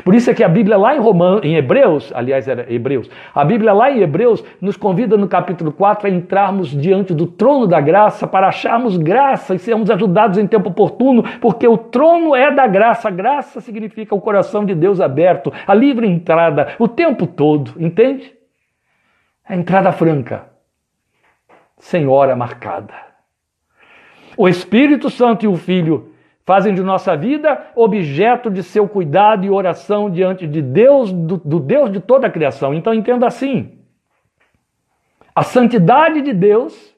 [SPEAKER 1] Por isso é que a Bíblia lá em, em Hebreus, aliás era Hebreus, a Bíblia lá em Hebreus nos convida no capítulo 4 a entrarmos diante do trono da graça para acharmos graça e sermos ajudados em tempo oportuno, porque o trono é da graça. Graça significa o coração de Deus aberto, a livre entrada o tempo todo, entende? A entrada franca, sem hora marcada. O Espírito Santo e o Filho fazem de nossa vida objeto de seu cuidado e oração diante de Deus, do, do Deus de toda a criação. Então entenda assim: a santidade de Deus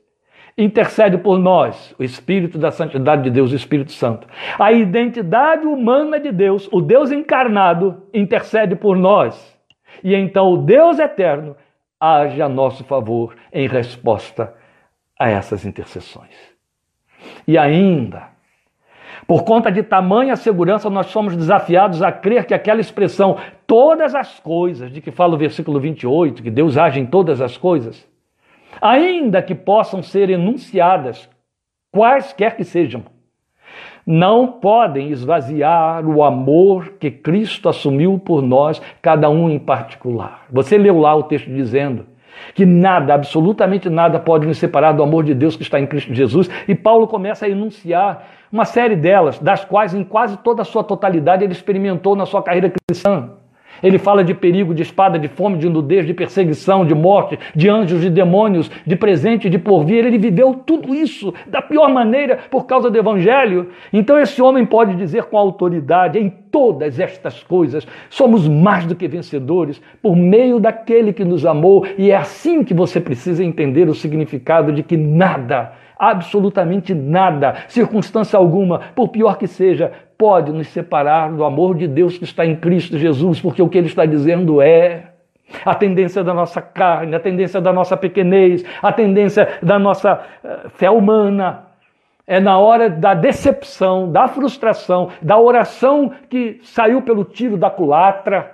[SPEAKER 1] intercede por nós, o Espírito da Santidade de Deus, o Espírito Santo. A identidade humana de Deus, o Deus encarnado, intercede por nós. E então o Deus eterno age a nosso favor em resposta a essas intercessões. E ainda, por conta de tamanha segurança, nós somos desafiados a crer que aquela expressão, todas as coisas, de que fala o versículo 28, que Deus age em todas as coisas, ainda que possam ser enunciadas, quaisquer que sejam, não podem esvaziar o amor que Cristo assumiu por nós, cada um em particular. Você leu lá o texto dizendo que nada, absolutamente nada, pode nos separar do amor de Deus que está em Cristo Jesus, e Paulo começa a enunciar uma série delas, das quais em quase toda a sua totalidade ele experimentou na sua carreira cristã. Ele fala de perigo, de espada, de fome, de nudez, de perseguição, de morte, de anjos, de demônios, de presente, de porvir. Ele viveu tudo isso da pior maneira por causa do Evangelho. Então, esse homem pode dizer com autoridade: em todas estas coisas somos mais do que vencedores por meio daquele que nos amou. E é assim que você precisa entender o significado de que nada absolutamente nada, circunstância alguma, por pior que seja, pode nos separar do amor de Deus que está em Cristo Jesus, porque o que ele está dizendo é a tendência da nossa carne, a tendência da nossa pequenez, a tendência da nossa uh, fé humana. É na hora da decepção, da frustração, da oração que saiu pelo tiro da culatra,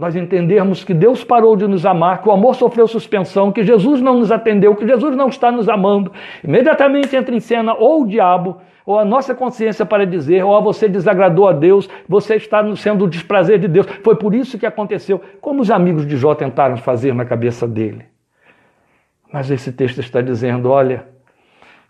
[SPEAKER 1] nós entendermos que Deus parou de nos amar, que o amor sofreu suspensão, que Jesus não nos atendeu, que Jesus não está nos amando, imediatamente entra em cena ou o diabo, ou a nossa consciência para dizer, ou você desagradou a Deus, você está sendo o desprazer de Deus. Foi por isso que aconteceu, como os amigos de Jó tentaram fazer na cabeça dele. Mas esse texto está dizendo: olha,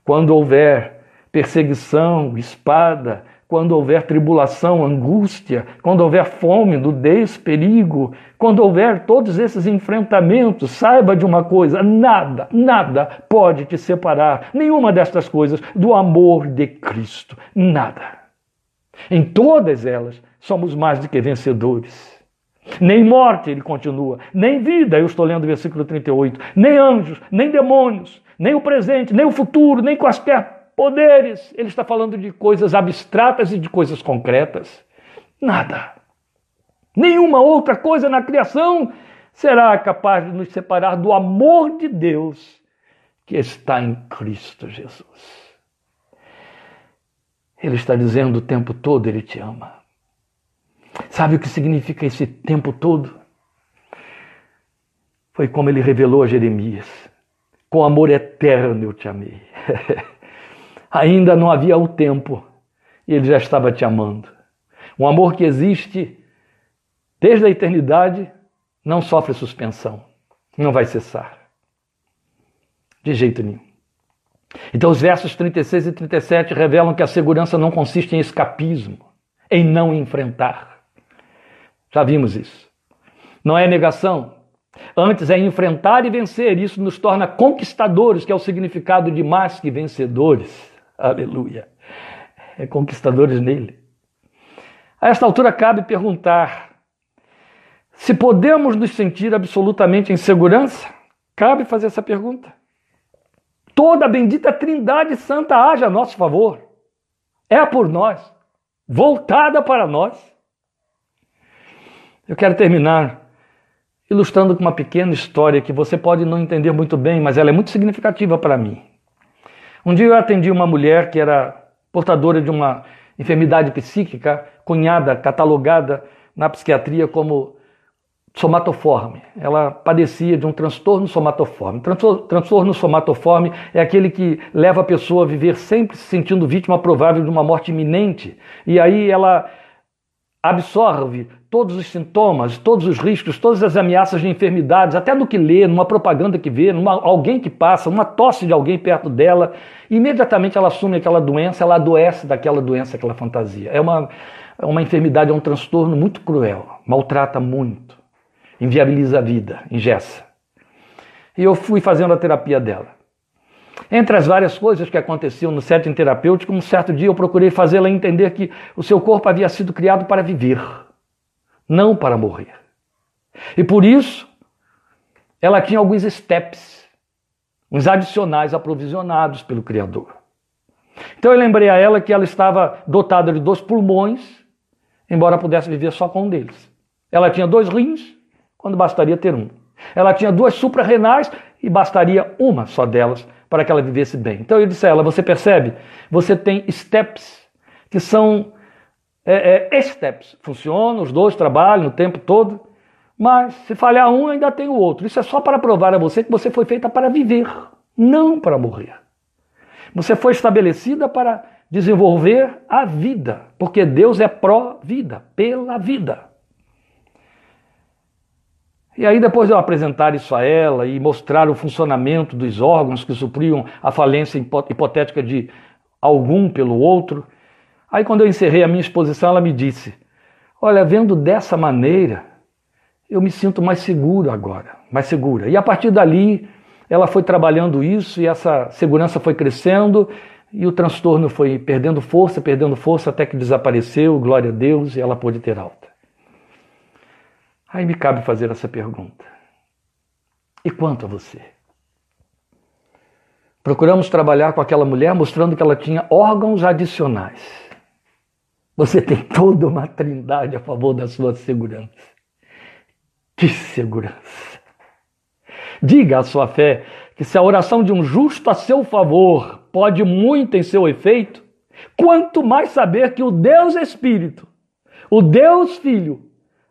[SPEAKER 1] quando houver perseguição, espada, quando houver tribulação, angústia, quando houver fome, nudez, perigo, quando houver todos esses enfrentamentos, saiba de uma coisa: nada, nada pode te separar, nenhuma destas coisas, do amor de Cristo. Nada. Em todas elas, somos mais do que vencedores. Nem morte, ele continua, nem vida, eu estou lendo o versículo 38, nem anjos, nem demônios, nem o presente, nem o futuro, nem quaisquer poderes. Ele está falando de coisas abstratas e de coisas concretas. Nada. Nenhuma outra coisa na criação será capaz de nos separar do amor de Deus que está em Cristo Jesus. Ele está dizendo o tempo todo: Ele te ama. Sabe o que significa esse tempo todo? Foi como ele revelou a Jeremias. com amor eterno eu te amei. Ainda não havia o tempo e ele já estava te amando. Um amor que existe desde a eternidade não sofre suspensão, não vai cessar. De jeito nenhum. Então, os versos 36 e 37 revelam que a segurança não consiste em escapismo, em não enfrentar. Já vimos isso. Não é negação, antes é enfrentar e vencer. Isso nos torna conquistadores, que é o significado de mais que vencedores. Aleluia. É conquistadores nele. A esta altura cabe perguntar se podemos nos sentir absolutamente em segurança. Cabe fazer essa pergunta. Toda a bendita Trindade Santa age a nosso favor. É por nós, voltada para nós. Eu quero terminar ilustrando com uma pequena história que você pode não entender muito bem, mas ela é muito significativa para mim. Um dia eu atendi uma mulher que era portadora de uma enfermidade psíquica, cunhada, catalogada na psiquiatria como somatoforme. Ela padecia de um transtorno somatoforme. Transtorno somatoforme é aquele que leva a pessoa a viver sempre se sentindo vítima provável de uma morte iminente. E aí ela absorve todos os sintomas, todos os riscos, todas as ameaças de enfermidades, até no que lê, numa propaganda que vê, numa alguém que passa, uma tosse de alguém perto dela, imediatamente ela assume aquela doença, ela adoece daquela doença, aquela fantasia. É uma, é uma enfermidade, é um transtorno muito cruel, maltrata muito, inviabiliza a vida, ingessa. E eu fui fazendo a terapia dela. Entre as várias coisas que aconteciam no setting terapêutico, um certo dia eu procurei fazê-la entender que o seu corpo havia sido criado para viver não para morrer. E por isso, ela tinha alguns steps, uns adicionais aprovisionados pelo Criador. Então eu lembrei a ela que ela estava dotada de dois pulmões, embora pudesse viver só com um deles. Ela tinha dois rins, quando bastaria ter um. Ela tinha duas suprarrenais e bastaria uma só delas para que ela vivesse bem. Então eu disse a ela: Você percebe? Você tem steps que são é, é, steps. Funcionam, os dois trabalham o tempo todo, mas se falhar um, ainda tem o outro. Isso é só para provar a você que você foi feita para viver, não para morrer. Você foi estabelecida para desenvolver a vida, porque Deus é pró-vida, pela vida. E aí, depois de eu apresentar isso a ela e mostrar o funcionamento dos órgãos que supriam a falência hipotética de algum pelo outro, Aí, quando eu encerrei a minha exposição, ela me disse: Olha, vendo dessa maneira, eu me sinto mais seguro agora, mais segura. E a partir dali, ela foi trabalhando isso e essa segurança foi crescendo e o transtorno foi perdendo força, perdendo força até que desapareceu, glória a Deus, e ela pôde ter alta. Aí me cabe fazer essa pergunta: E quanto a você? Procuramos trabalhar com aquela mulher mostrando que ela tinha órgãos adicionais você tem toda uma trindade a favor da sua segurança. Que segurança! Diga à sua fé que se a oração de um justo a seu favor pode muito em seu efeito, quanto mais saber que o Deus Espírito, o Deus Filho,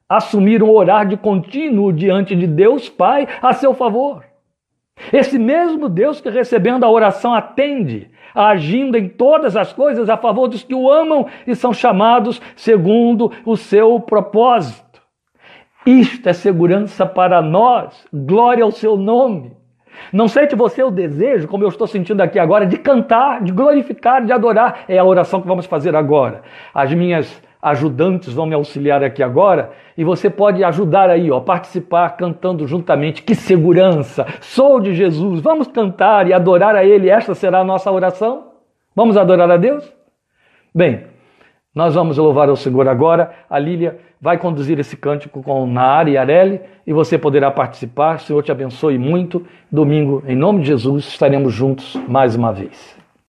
[SPEAKER 1] assumiram orar de contínuo diante de Deus Pai a seu favor. Esse mesmo Deus que recebendo a oração atende agindo em todas as coisas a favor dos que o amam e são chamados segundo o seu propósito. Isto é segurança para nós, glória ao seu nome. Não sente você o desejo, como eu estou sentindo aqui agora, de cantar, de glorificar, de adorar? É a oração que vamos fazer agora. As minhas ajudantes vão me auxiliar aqui agora e você pode ajudar aí, ó, participar cantando juntamente. Que segurança! Sou de Jesus. Vamos cantar e adorar a Ele. Esta será a nossa oração. Vamos adorar a Deus? Bem, nós vamos louvar ao Senhor agora. A Lília vai conduzir esse cântico com Naara e Areli e você poderá participar. O Senhor te abençoe muito. Domingo, em nome de Jesus, estaremos juntos mais uma vez.